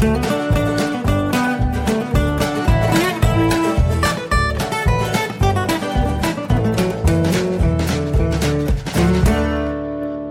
Thank you.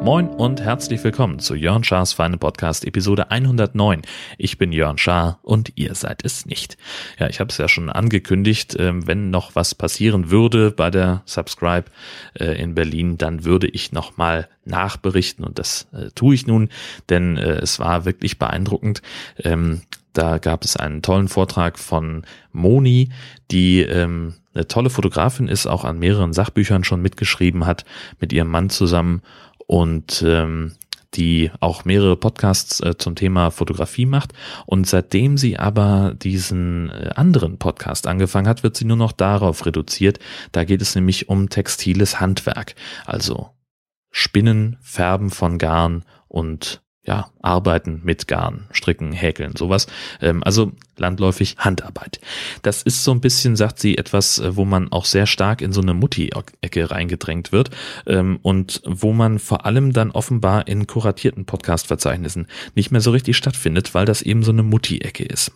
Moin und herzlich willkommen zu Jörn Schars Feine Podcast Episode 109. Ich bin Jörn Schaar und ihr seid es nicht. Ja, ich habe es ja schon angekündigt, ähm, wenn noch was passieren würde bei der Subscribe äh, in Berlin, dann würde ich nochmal nachberichten und das äh, tue ich nun, denn äh, es war wirklich beeindruckend. Ähm, da gab es einen tollen Vortrag von Moni, die ähm, eine tolle Fotografin ist, auch an mehreren Sachbüchern schon mitgeschrieben hat, mit ihrem Mann zusammen und ähm, die auch mehrere Podcasts äh, zum Thema Fotografie macht. Und seitdem sie aber diesen äh, anderen Podcast angefangen hat, wird sie nur noch darauf reduziert. Da geht es nämlich um textiles Handwerk, also Spinnen, Färben von Garn und ja, arbeiten mit Garn, stricken, häkeln, sowas. Ähm, also landläufig Handarbeit. Das ist so ein bisschen, sagt sie, etwas, äh, wo man auch sehr stark in so eine Mutti-Ecke reingedrängt wird ähm, und wo man vor allem dann offenbar in kuratierten Podcast-Verzeichnissen nicht mehr so richtig stattfindet, weil das eben so eine Mutti-Ecke ist.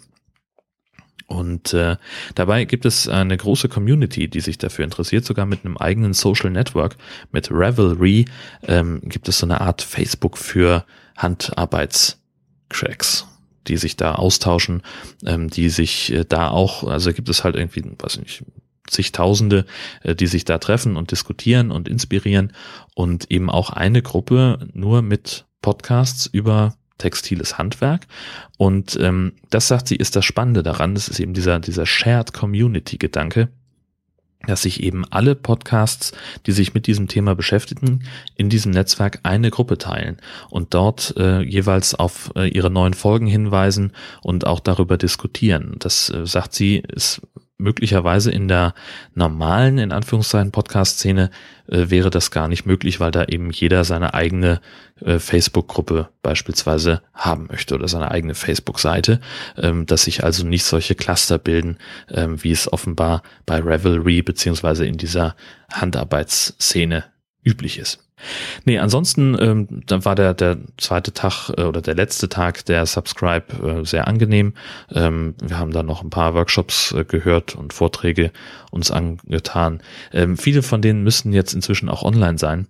Und äh, dabei gibt es eine große Community, die sich dafür interessiert, sogar mit einem eigenen Social Network, mit Revelry ähm, gibt es so eine Art Facebook für Handarbeitscracks, die sich da austauschen, ähm, die sich äh, da auch, also gibt es halt irgendwie, weiß ich nicht, zigtausende, äh, die sich da treffen und diskutieren und inspirieren und eben auch eine Gruppe nur mit Podcasts über textiles Handwerk. Und ähm, das sagt sie, ist das Spannende daran. Das ist eben dieser, dieser Shared Community Gedanke, dass sich eben alle Podcasts, die sich mit diesem Thema beschäftigen, in diesem Netzwerk eine Gruppe teilen und dort äh, jeweils auf äh, ihre neuen Folgen hinweisen und auch darüber diskutieren. Das äh, sagt sie, ist möglicherweise in der normalen, in Anführungszeichen, Podcast-Szene äh, wäre das gar nicht möglich, weil da eben jeder seine eigene äh, Facebook-Gruppe beispielsweise haben möchte oder seine eigene Facebook-Seite, ähm, dass sich also nicht solche Cluster bilden, ähm, wie es offenbar bei Revelry beziehungsweise in dieser Handarbeitsszene üblich ist. Nee, ansonsten ähm, dann war der, der zweite Tag äh, oder der letzte Tag der Subscribe äh, sehr angenehm. Ähm, wir haben da noch ein paar Workshops äh, gehört und Vorträge uns angetan. Ähm, viele von denen müssen jetzt inzwischen auch online sein.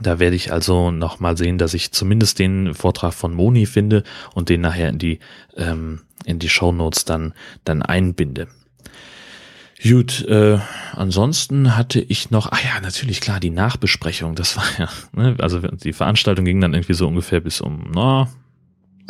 Da werde ich also noch mal sehen, dass ich zumindest den Vortrag von Moni finde und den nachher in die ähm, in die Show Notes dann dann einbinde. Gut, äh, ansonsten hatte ich noch, ah ja, natürlich klar, die Nachbesprechung, das war ja, ne, also die Veranstaltung ging dann irgendwie so ungefähr bis um, na,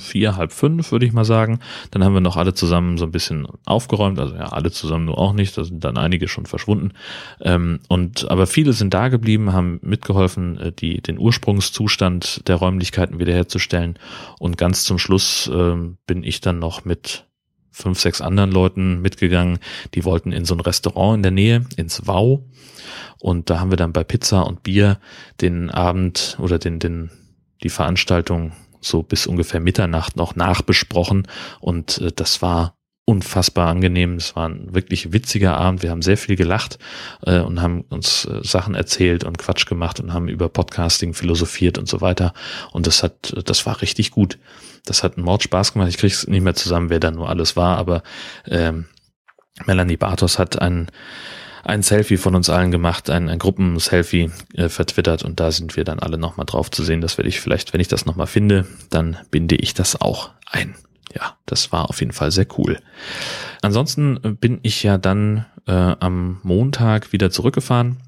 vier, halb fünf, würde ich mal sagen. Dann haben wir noch alle zusammen so ein bisschen aufgeräumt, also ja, alle zusammen nur auch nicht, da sind dann einige schon verschwunden. Ähm, und aber viele sind da geblieben, haben mitgeholfen, äh, die, den Ursprungszustand der Räumlichkeiten wiederherzustellen. Und ganz zum Schluss äh, bin ich dann noch mit fünf, sechs anderen Leuten mitgegangen. Die wollten in so ein Restaurant in der Nähe, ins Wow. Und da haben wir dann bei Pizza und Bier den Abend oder den, den, die Veranstaltung so bis ungefähr Mitternacht noch nachbesprochen. Und äh, das war unfassbar angenehm. Es war ein wirklich witziger Abend. Wir haben sehr viel gelacht äh, und haben uns äh, Sachen erzählt und Quatsch gemacht und haben über Podcasting philosophiert und so weiter. Und das hat, das war richtig gut. Das hat einen Mord Spaß gemacht. Ich krieg's nicht mehr zusammen, wer da nur alles war, aber ähm, Melanie Bartos hat ein ein Selfie von uns allen gemacht, ein, ein Gruppenselfie äh, vertwittert und da sind wir dann alle nochmal drauf zu sehen. Das werde ich vielleicht, wenn ich das nochmal finde, dann binde ich das auch ein ja, das war auf jeden Fall sehr cool. Ansonsten äh, bin ich ja dann äh, am Montag wieder zurückgefahren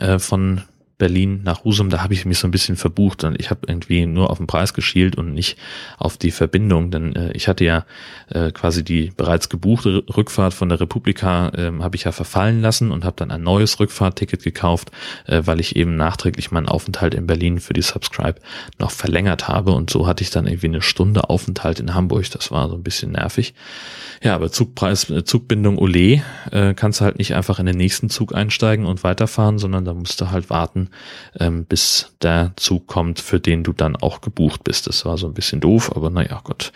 äh, von Berlin nach Husum, da habe ich mich so ein bisschen verbucht und ich habe irgendwie nur auf den Preis geschielt und nicht auf die Verbindung, denn äh, ich hatte ja äh, quasi die bereits gebuchte Rückfahrt von der Republika äh, habe ich ja verfallen lassen und habe dann ein neues Rückfahrtticket gekauft, äh, weil ich eben nachträglich meinen Aufenthalt in Berlin für die Subscribe noch verlängert habe und so hatte ich dann irgendwie eine Stunde Aufenthalt in Hamburg, das war so ein bisschen nervig. Ja, aber Zugpreis, äh, Zugbindung Ole, äh, kannst du halt nicht einfach in den nächsten Zug einsteigen und weiterfahren, sondern da musst du halt warten, ähm, bis der Zug kommt, für den du dann auch gebucht bist. Das war so ein bisschen doof, aber naja, Gott.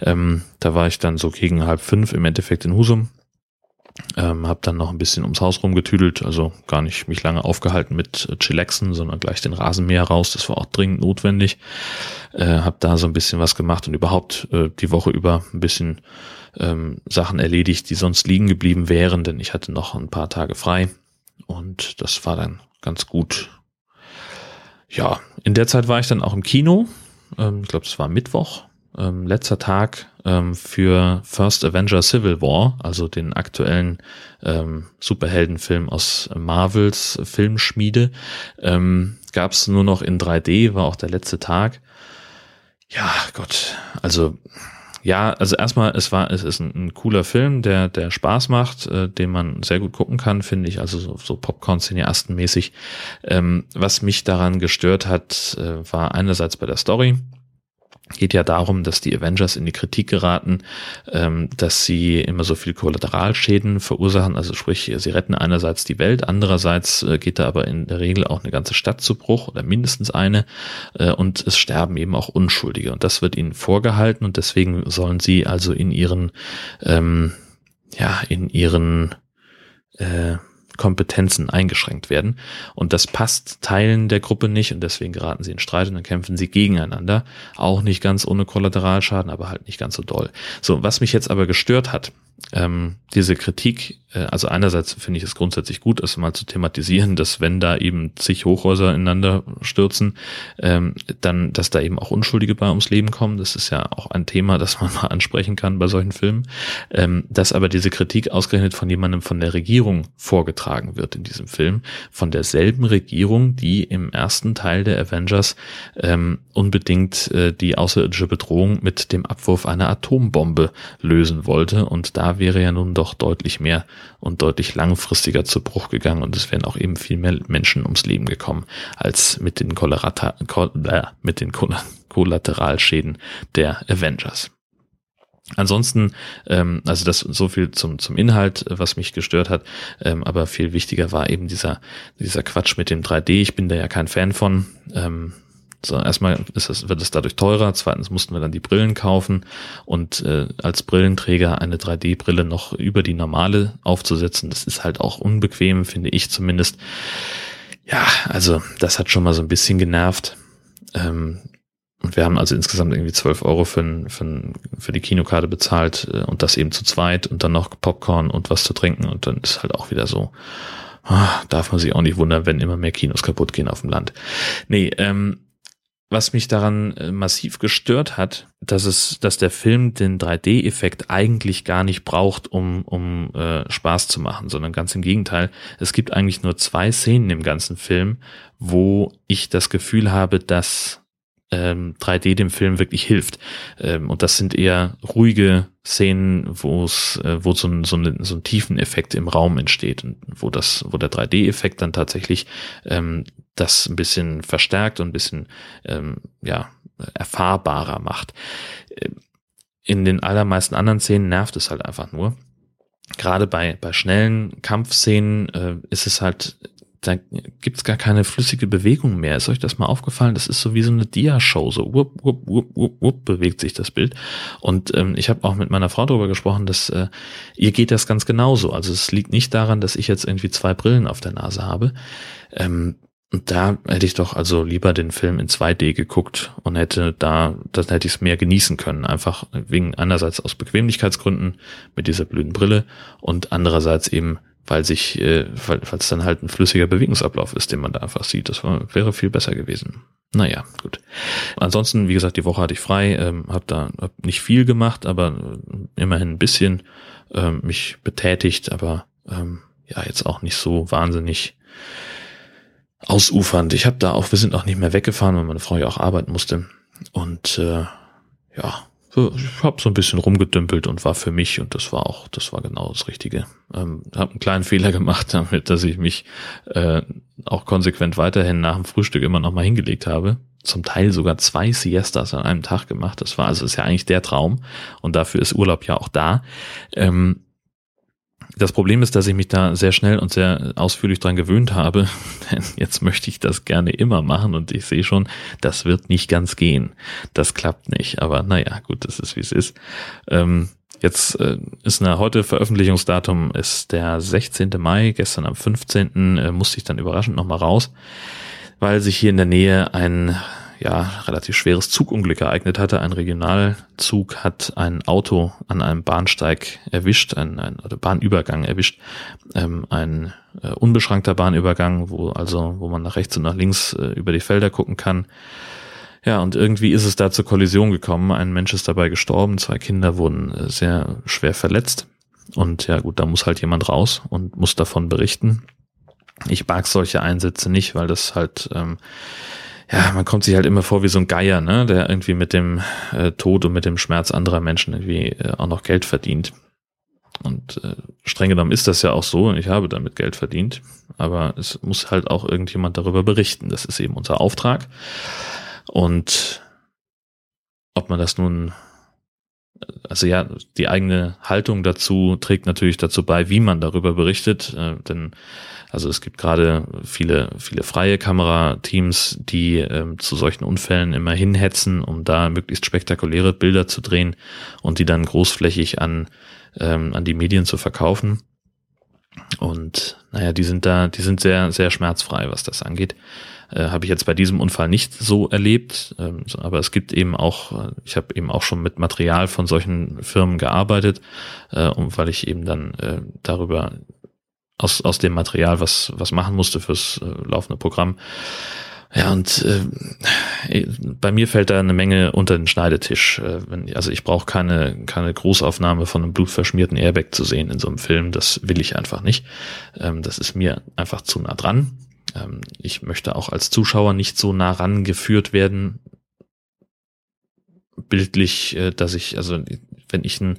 Ähm, da war ich dann so gegen halb fünf im Endeffekt in Husum Ähm, habe dann noch ein bisschen ums Haus rumgetüdelt, also gar nicht mich lange aufgehalten mit äh, Chillaxen, sondern gleich den Rasenmäher raus. Das war auch dringend notwendig. Äh, habe da so ein bisschen was gemacht und überhaupt äh, die Woche über ein bisschen ähm, Sachen erledigt, die sonst liegen geblieben wären, denn ich hatte noch ein paar Tage frei und das war dann ganz gut. Ja, in der Zeit war ich dann auch im Kino. Ähm, ich glaube, es war Mittwoch ähm, letzter Tag ähm, für First Avenger Civil War, also den aktuellen ähm, Superheldenfilm aus Marvels Filmschmiede, ähm, gab es nur noch in 3D, war auch der letzte Tag. Ja, Gott, also ja, also erstmal, es war, es ist ein, ein, cooler Film, der, der Spaß macht, äh, den man sehr gut gucken kann, finde ich, also so, so Popcorn-Cineasten-mäßig. Ähm, was mich daran gestört hat, äh, war einerseits bei der Story, geht ja darum, dass die Avengers in die Kritik geraten, ähm, dass sie immer so viel Kollateralschäden verursachen, also sprich, sie retten einerseits die Welt, andererseits äh, geht da aber in der Regel auch eine ganze Stadt zu Bruch oder mindestens eine äh, und es sterben eben auch Unschuldige. Und das wird ihnen vorgehalten und deswegen sollen sie also in ihren, ähm, ja, in ihren äh, Kompetenzen eingeschränkt werden. Und das passt Teilen der Gruppe nicht und deswegen geraten sie in Streit und dann kämpfen sie gegeneinander. Auch nicht ganz ohne Kollateralschaden, aber halt nicht ganz so doll. So, was mich jetzt aber gestört hat, ähm, diese Kritik, äh, also einerseits finde ich es grundsätzlich gut, es mal zu thematisieren, dass wenn da eben zig Hochhäuser ineinander stürzen, ähm, dann, dass da eben auch Unschuldige bei ums Leben kommen. Das ist ja auch ein Thema, das man mal ansprechen kann bei solchen Filmen. Ähm, dass aber diese Kritik ausgerechnet von jemandem von der Regierung vorgetragen wird in diesem Film, von derselben Regierung, die im ersten Teil der Avengers ähm, unbedingt äh, die außerirdische Bedrohung mit dem Abwurf einer Atombombe lösen wollte und da wäre ja nun doch deutlich mehr und deutlich langfristiger zu Bruch gegangen und es wären auch eben viel mehr Menschen ums Leben gekommen als mit den, Kollerata, äh, mit den Kollateralschäden der Avengers. Ansonsten, ähm, also das so viel zum zum Inhalt, was mich gestört hat, ähm, aber viel wichtiger war eben dieser dieser Quatsch mit dem 3D. Ich bin da ja kein Fan von. Ähm, so, erstmal ist es, wird es dadurch teurer, zweitens mussten wir dann die Brillen kaufen und äh, als Brillenträger eine 3D-Brille noch über die normale aufzusetzen, das ist halt auch unbequem, finde ich zumindest. Ja, also das hat schon mal so ein bisschen genervt. Ähm, und wir haben also insgesamt irgendwie 12 Euro für, für, für die Kinokarte bezahlt äh, und das eben zu zweit und dann noch Popcorn und was zu trinken und dann ist halt auch wieder so, ah, darf man sich auch nicht wundern, wenn immer mehr Kinos kaputt gehen auf dem Land. Nee, ähm, was mich daran äh, massiv gestört hat, dass es, dass der Film den 3D-Effekt eigentlich gar nicht braucht, um, um äh, Spaß zu machen, sondern ganz im Gegenteil. Es gibt eigentlich nur zwei Szenen im ganzen Film, wo ich das Gefühl habe, dass ähm, 3D dem Film wirklich hilft. Ähm, und das sind eher ruhige Szenen, wo es, äh, wo so ein, so, ein, so ein tiefen Effekt im Raum entsteht und wo das, wo der 3D-Effekt dann tatsächlich ähm, das ein bisschen verstärkt und ein bisschen ähm, ja erfahrbarer macht. In den allermeisten anderen Szenen nervt es halt einfach nur. Gerade bei, bei schnellen Kampfszenen äh, ist es halt da gibt's gar keine flüssige Bewegung mehr. Ist euch das mal aufgefallen? Das ist so wie so eine Dia-Show, so wupp, wupp, wupp, wupp, wupp, bewegt sich das Bild. Und ähm, ich habe auch mit meiner Frau darüber gesprochen, dass äh, ihr geht das ganz genauso. Also es liegt nicht daran, dass ich jetzt irgendwie zwei Brillen auf der Nase habe. Ähm, und da hätte ich doch also lieber den Film in 2D geguckt und hätte da, dann hätte ich es mehr genießen können. Einfach wegen einerseits aus Bequemlichkeitsgründen mit dieser blöden Brille und andererseits eben weil sich, äh, weil es dann halt ein flüssiger Bewegungsablauf ist, den man da einfach sieht. Das war, wäre viel besser gewesen. Naja, gut. Ansonsten, wie gesagt, die Woche hatte ich frei, ähm, habe da hab nicht viel gemacht, aber äh, immerhin ein bisschen ähm, mich betätigt, aber ähm, ja, jetzt auch nicht so wahnsinnig ausufernd. Ich habe da auch, wir sind auch nicht mehr weggefahren, weil meine Frau ja auch arbeiten musste. Und äh, ja, ich habe so ein bisschen rumgedümpelt und war für mich und das war auch, das war genau das Richtige. Ähm, habe einen kleinen Fehler gemacht damit, dass ich mich äh, auch konsequent weiterhin nach dem Frühstück immer noch mal hingelegt habe. Zum Teil sogar zwei Siestas an einem Tag gemacht. Das war also ist ja eigentlich der Traum und dafür ist Urlaub ja auch da. Ähm, das Problem ist, dass ich mich da sehr schnell und sehr ausführlich dran gewöhnt habe. Denn jetzt möchte ich das gerne immer machen und ich sehe schon, das wird nicht ganz gehen. Das klappt nicht. Aber naja, gut, das ist wie es ist. Ähm, Jetzt äh, ist eine heute Veröffentlichungsdatum ist der 16. Mai. Gestern am 15. Äh, musste ich dann überraschend nochmal raus, weil sich hier in der Nähe ein ja, relativ schweres Zugunglück ereignet hatte. Ein Regionalzug hat ein Auto an einem Bahnsteig erwischt, ein, ein oder Bahnübergang erwischt, ähm, ein äh, unbeschrankter Bahnübergang, wo also, wo man nach rechts und nach links äh, über die Felder gucken kann. Ja, und irgendwie ist es da zur Kollision gekommen. Ein Mensch ist dabei gestorben, zwei Kinder wurden äh, sehr schwer verletzt. Und ja gut, da muss halt jemand raus und muss davon berichten. Ich mag solche Einsätze nicht, weil das halt, ähm, ja, man kommt sich halt immer vor wie so ein Geier, ne, der irgendwie mit dem äh, Tod und mit dem Schmerz anderer Menschen irgendwie äh, auch noch Geld verdient. Und äh, streng genommen ist das ja auch so, ich habe damit Geld verdient, aber es muss halt auch irgendjemand darüber berichten. Das ist eben unser Auftrag. Und ob man das nun, also ja, die eigene Haltung dazu trägt natürlich dazu bei, wie man darüber berichtet, äh, denn also es gibt gerade viele, viele freie Kamerateams, die ähm, zu solchen Unfällen immer hinhetzen, um da möglichst spektakuläre Bilder zu drehen und die dann großflächig an, ähm, an die Medien zu verkaufen. Und naja, die sind da, die sind sehr, sehr schmerzfrei, was das angeht. Äh, habe ich jetzt bei diesem Unfall nicht so erlebt, ähm, aber es gibt eben auch, äh, ich habe eben auch schon mit Material von solchen Firmen gearbeitet, äh, und weil ich eben dann äh, darüber aus, aus dem Material was, was machen musste fürs äh, laufende Programm. Ja, und äh, bei mir fällt da eine Menge unter den Schneidetisch. Äh, also ich brauche keine, keine Großaufnahme von einem blutverschmierten Airbag zu sehen in so einem Film. Das will ich einfach nicht. Ähm, das ist mir einfach zu nah dran. Ähm, ich möchte auch als Zuschauer nicht so nah rangeführt werden, bildlich, äh, dass ich, also wenn ich ein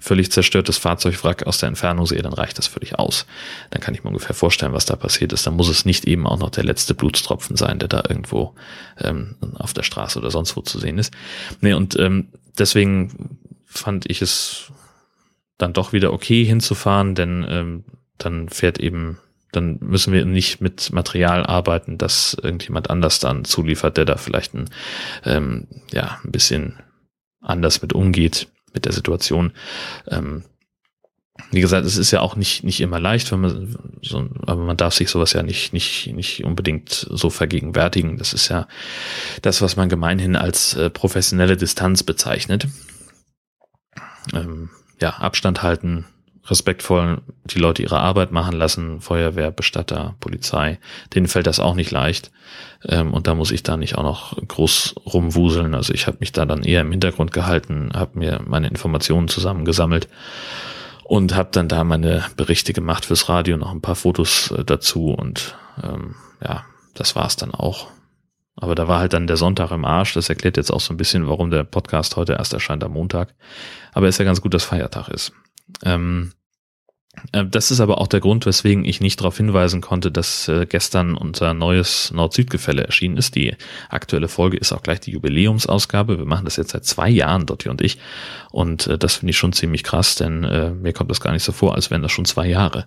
völlig zerstörtes Fahrzeugwrack aus der Entfernung sehe, dann reicht das völlig aus. Dann kann ich mir ungefähr vorstellen, was da passiert ist. Dann muss es nicht eben auch noch der letzte Blutstropfen sein, der da irgendwo ähm, auf der Straße oder sonst wo zu sehen ist. Nee, und ähm, deswegen fand ich es dann doch wieder okay hinzufahren, denn ähm, dann fährt eben dann müssen wir nicht mit Material arbeiten, das irgendjemand anders dann zuliefert, der da vielleicht ein, ähm, ja, ein bisschen anders mit umgeht mit der Situation. Ähm, wie gesagt, es ist ja auch nicht, nicht immer leicht, wenn man so, aber man darf sich sowas ja nicht, nicht, nicht unbedingt so vergegenwärtigen. Das ist ja das, was man gemeinhin als äh, professionelle Distanz bezeichnet. Ähm, ja, Abstand halten, respektvoll die Leute ihre Arbeit machen lassen, Feuerwehr, Bestatter, Polizei, denen fällt das auch nicht leicht. Ähm, und da muss ich da nicht auch noch groß rumwuseln. Also ich habe mich da dann eher im Hintergrund gehalten, habe mir meine Informationen zusammengesammelt und habe dann da meine Berichte gemacht fürs Radio, noch ein paar Fotos äh, dazu und ähm, ja, das war's dann auch. Aber da war halt dann der Sonntag im Arsch. Das erklärt jetzt auch so ein bisschen, warum der Podcast heute erst erscheint am Montag. Aber ist ja ganz gut, dass Feiertag ist. Ähm, äh, das ist aber auch der Grund, weswegen ich nicht darauf hinweisen konnte, dass äh, gestern unser neues Nord-Süd-Gefälle erschienen ist. Die aktuelle Folge ist auch gleich die Jubiläumsausgabe. Wir machen das jetzt seit zwei Jahren, Dotti und ich. Und äh, das finde ich schon ziemlich krass, denn äh, mir kommt das gar nicht so vor, als wären das schon zwei Jahre,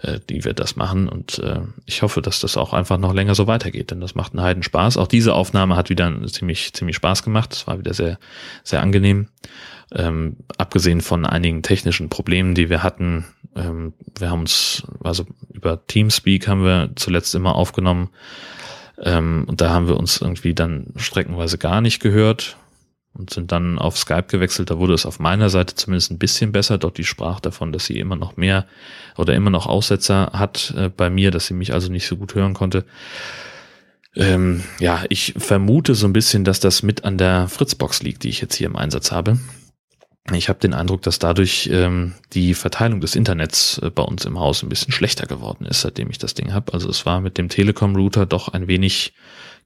äh, die wir das machen. Und äh, ich hoffe, dass das auch einfach noch länger so weitergeht, denn das macht einen Heiden Spaß. Auch diese Aufnahme hat wieder ziemlich, ziemlich Spaß gemacht. Es war wieder sehr, sehr angenehm. Ähm, abgesehen von einigen technischen Problemen, die wir hatten, ähm, wir haben uns, also über Teamspeak haben wir zuletzt immer aufgenommen. Ähm, und da haben wir uns irgendwie dann streckenweise gar nicht gehört und sind dann auf Skype gewechselt. Da wurde es auf meiner Seite zumindest ein bisschen besser. Dort die sprach davon, dass sie immer noch mehr oder immer noch Aussetzer hat äh, bei mir, dass sie mich also nicht so gut hören konnte. Ähm, ja, ich vermute so ein bisschen, dass das mit an der Fritzbox liegt, die ich jetzt hier im Einsatz habe. Ich habe den Eindruck, dass dadurch ähm, die Verteilung des Internets äh, bei uns im Haus ein bisschen schlechter geworden ist, seitdem ich das Ding habe. Also es war mit dem Telekom-Router doch ein wenig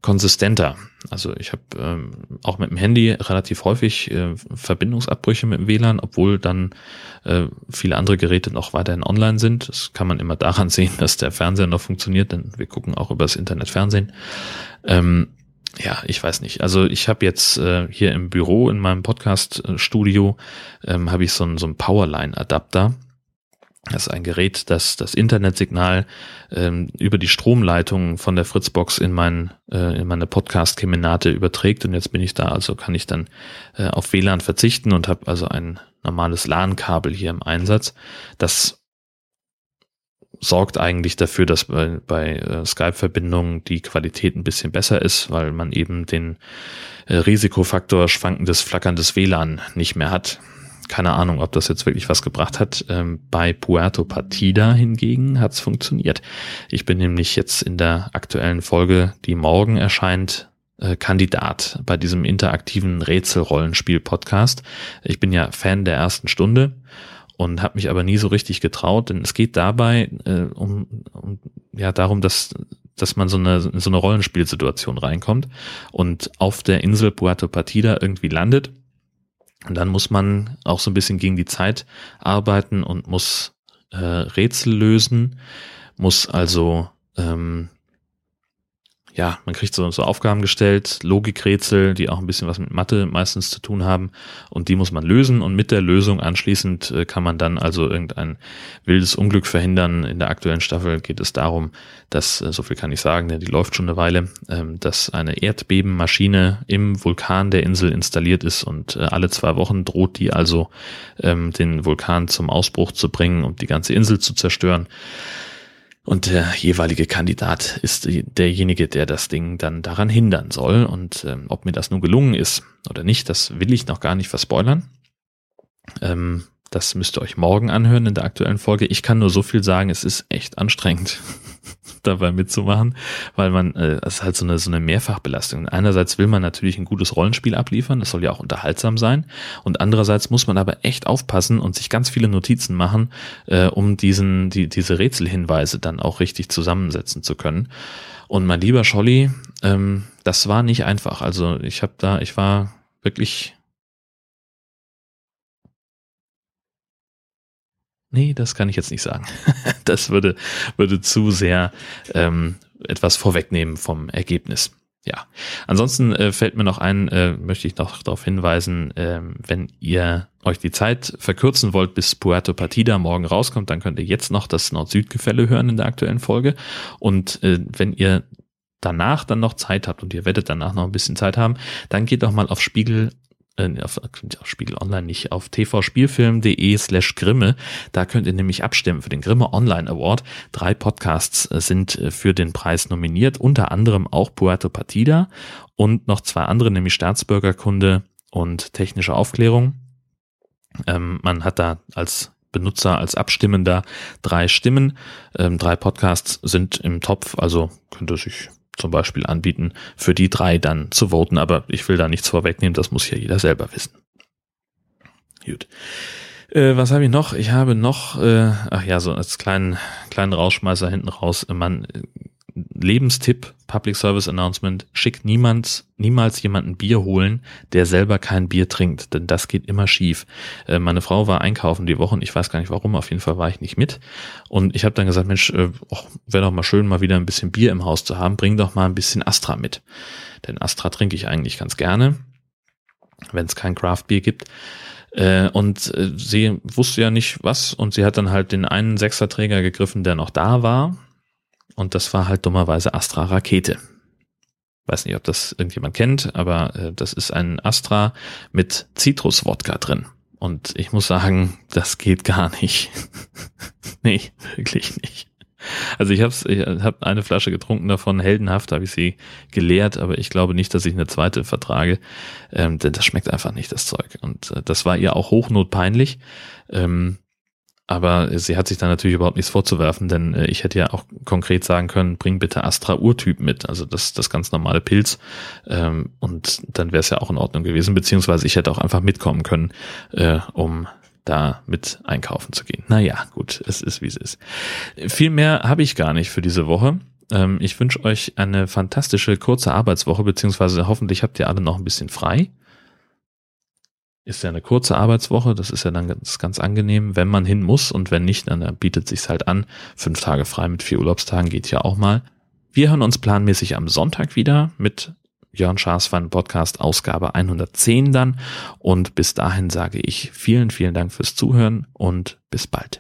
konsistenter. Also ich habe ähm, auch mit dem Handy relativ häufig äh, Verbindungsabbrüche mit dem WLAN, obwohl dann äh, viele andere Geräte noch weiterhin online sind. Das kann man immer daran sehen, dass der Fernseher noch funktioniert, denn wir gucken auch über das Internet Fernsehen. Ähm, ja, ich weiß nicht. Also ich habe jetzt äh, hier im Büro in meinem Podcast-Studio ähm, habe ich so einen so einen Powerline-Adapter. Das ist ein Gerät, das das Internetsignal ähm, über die Stromleitung von der Fritzbox in, mein, äh, in meine Podcast-Kemenate überträgt. Und jetzt bin ich da, also kann ich dann äh, auf WLAN verzichten und habe also ein normales LAN-Kabel hier im Einsatz. Das sorgt eigentlich dafür, dass bei, bei äh, Skype-Verbindungen die Qualität ein bisschen besser ist, weil man eben den äh, Risikofaktor schwankendes, flackerndes WLAN nicht mehr hat keine Ahnung, ob das jetzt wirklich was gebracht hat. Ähm, bei Puerto Partida hingegen hat es funktioniert. Ich bin nämlich jetzt in der aktuellen Folge, die morgen erscheint, äh, Kandidat bei diesem interaktiven Rätselrollenspiel-Podcast. Ich bin ja Fan der ersten Stunde und habe mich aber nie so richtig getraut, denn es geht dabei äh, um, um ja darum, dass dass man so eine so eine Rollenspielsituation reinkommt und auf der Insel Puerto Partida irgendwie landet. Und dann muss man auch so ein bisschen gegen die Zeit arbeiten und muss äh, Rätsel lösen, muss also ähm, ja, man kriegt so, so Aufgaben gestellt, Logikrätsel, die auch ein bisschen was mit Mathe meistens zu tun haben und die muss man lösen und mit der Lösung anschließend äh, kann man dann also irgendein wildes Unglück verhindern. In der aktuellen Staffel geht es darum, dass, äh, so viel kann ich sagen, die läuft schon eine Weile, ähm, dass eine Erdbebenmaschine im Vulkan der Insel installiert ist und äh, alle zwei Wochen droht die also ähm, den Vulkan zum Ausbruch zu bringen und die ganze Insel zu zerstören. Und der jeweilige Kandidat ist derjenige, der das Ding dann daran hindern soll. Und ähm, ob mir das nun gelungen ist oder nicht, das will ich noch gar nicht verspoilern. Ähm, das müsst ihr euch morgen anhören in der aktuellen Folge. Ich kann nur so viel sagen, es ist echt anstrengend, dabei mitzumachen, weil man, äh, es ist halt so eine, so eine Mehrfachbelastung. Einerseits will man natürlich ein gutes Rollenspiel abliefern, das soll ja auch unterhaltsam sein. Und andererseits muss man aber echt aufpassen und sich ganz viele Notizen machen, äh, um diesen, die, diese Rätselhinweise dann auch richtig zusammensetzen zu können. Und mein lieber Scholli, ähm, das war nicht einfach. Also ich habe da, ich war wirklich Nee, das kann ich jetzt nicht sagen. das würde, würde zu sehr ähm, etwas vorwegnehmen vom Ergebnis. Ja, ansonsten äh, fällt mir noch ein, äh, möchte ich noch darauf hinweisen, äh, wenn ihr euch die Zeit verkürzen wollt, bis Puerto Partida morgen rauskommt, dann könnt ihr jetzt noch das Nord-Süd-Gefälle hören in der aktuellen Folge. Und äh, wenn ihr danach dann noch Zeit habt und ihr werdet danach noch ein bisschen Zeit haben, dann geht doch mal auf Spiegel äh, auf, auf Spiegel Online nicht, auf tvspielfilm.de slash Grimme. Da könnt ihr nämlich abstimmen für den Grimme Online Award. Drei Podcasts äh, sind äh, für den Preis nominiert, unter anderem auch Puerto Partida und noch zwei andere, nämlich Staatsbürgerkunde und technische Aufklärung. Ähm, man hat da als Benutzer, als Abstimmender drei Stimmen. Ähm, drei Podcasts sind im Topf, also könnte sich zum Beispiel anbieten, für die drei dann zu voten. Aber ich will da nichts vorwegnehmen, das muss ja jeder selber wissen. Gut. Äh, was habe ich noch? Ich habe noch, äh, ach ja, so als kleinen, kleinen Rausschmeißer hinten raus, man Lebenstipp, Public Service Announcement, schickt niemand, niemals jemanden Bier holen, der selber kein Bier trinkt, denn das geht immer schief. Äh, meine Frau war einkaufen die Woche und ich weiß gar nicht warum, auf jeden Fall war ich nicht mit. Und ich habe dann gesagt, Mensch, äh, wäre doch mal schön, mal wieder ein bisschen Bier im Haus zu haben, bring doch mal ein bisschen Astra mit. Denn Astra trinke ich eigentlich ganz gerne, wenn es kein Craft-Bier gibt. Äh, und äh, sie wusste ja nicht was und sie hat dann halt den einen Sechserträger gegriffen, der noch da war und das war halt dummerweise Astra Rakete. Weiß nicht, ob das irgendjemand kennt, aber äh, das ist ein Astra mit Zitruswodka drin. Und ich muss sagen, das geht gar nicht. nee, wirklich nicht. Also ich habe ich hab eine Flasche getrunken davon, heldenhaft habe ich sie geleert, aber ich glaube nicht, dass ich eine zweite vertrage, ähm, denn das schmeckt einfach nicht, das Zeug. Und äh, das war ihr auch hochnotpeinlich. Ähm, aber sie hat sich da natürlich überhaupt nichts vorzuwerfen, denn äh, ich hätte ja auch konkret sagen können, bring bitte Astra Urtyp mit, also das, das ganz normale Pilz. Ähm, und dann wäre es ja auch in Ordnung gewesen, beziehungsweise ich hätte auch einfach mitkommen können, äh, um da mit einkaufen zu gehen. Naja, gut, es ist wie es ist. Viel mehr habe ich gar nicht für diese Woche. Ähm, ich wünsche euch eine fantastische kurze Arbeitswoche, beziehungsweise hoffentlich habt ihr alle noch ein bisschen frei ist ja eine kurze Arbeitswoche, das ist ja dann ganz, ganz angenehm, wenn man hin muss und wenn nicht, dann bietet sich's halt an. Fünf Tage frei mit vier Urlaubstagen geht ja auch mal. Wir hören uns planmäßig am Sonntag wieder mit Jörn Schaaswein Podcast Ausgabe 110 dann und bis dahin sage ich vielen, vielen Dank fürs Zuhören und bis bald.